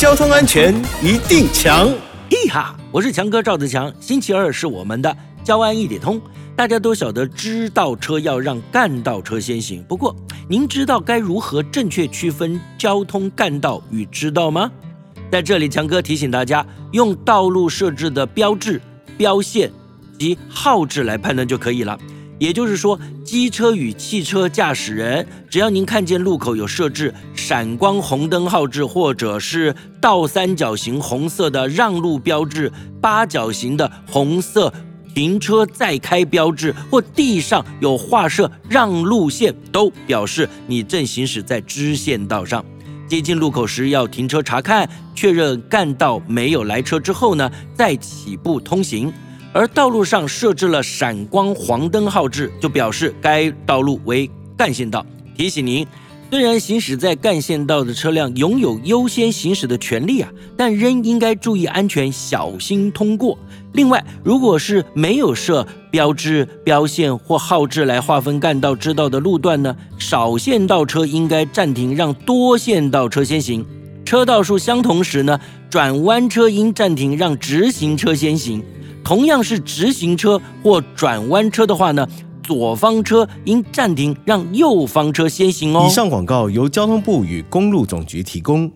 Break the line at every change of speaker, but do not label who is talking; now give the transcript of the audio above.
交通安全一定强。
嘿哈，我是强哥赵子强。星期二是我们的交安一点通。大家都晓得，知道车要让干道车先行。不过，您知道该如何正确区分交通干道与知道吗？在这里，强哥提醒大家，用道路设置的标志、标线及号志来判断就可以了。也就是说，机车与汽车驾驶人，只要您看见路口有设置闪光红灯号志，或者是倒三角形红色的让路标志、八角形的红色停车再开标志，或地上有画设让路线，都表示你正行驶在支线道上。接近路口时要停车查看，确认干道没有来车之后呢，再起步通行。而道路上设置了闪光黄灯号志，就表示该道路为干线道。提醒您，虽然行驶在干线道的车辆拥有优先行驶的权利啊，但仍应该注意安全，小心通过。另外，如果是没有设标志、标线或号志来划分干道支道的路段呢，少线道车应该暂停，让多线道车先行。车道数相同时呢，转弯车应暂停，让直行车先行。同样是直行车或转弯车的话呢，左方车应暂停，让右方车先行哦。
以上广告由交通部与公路总局提供。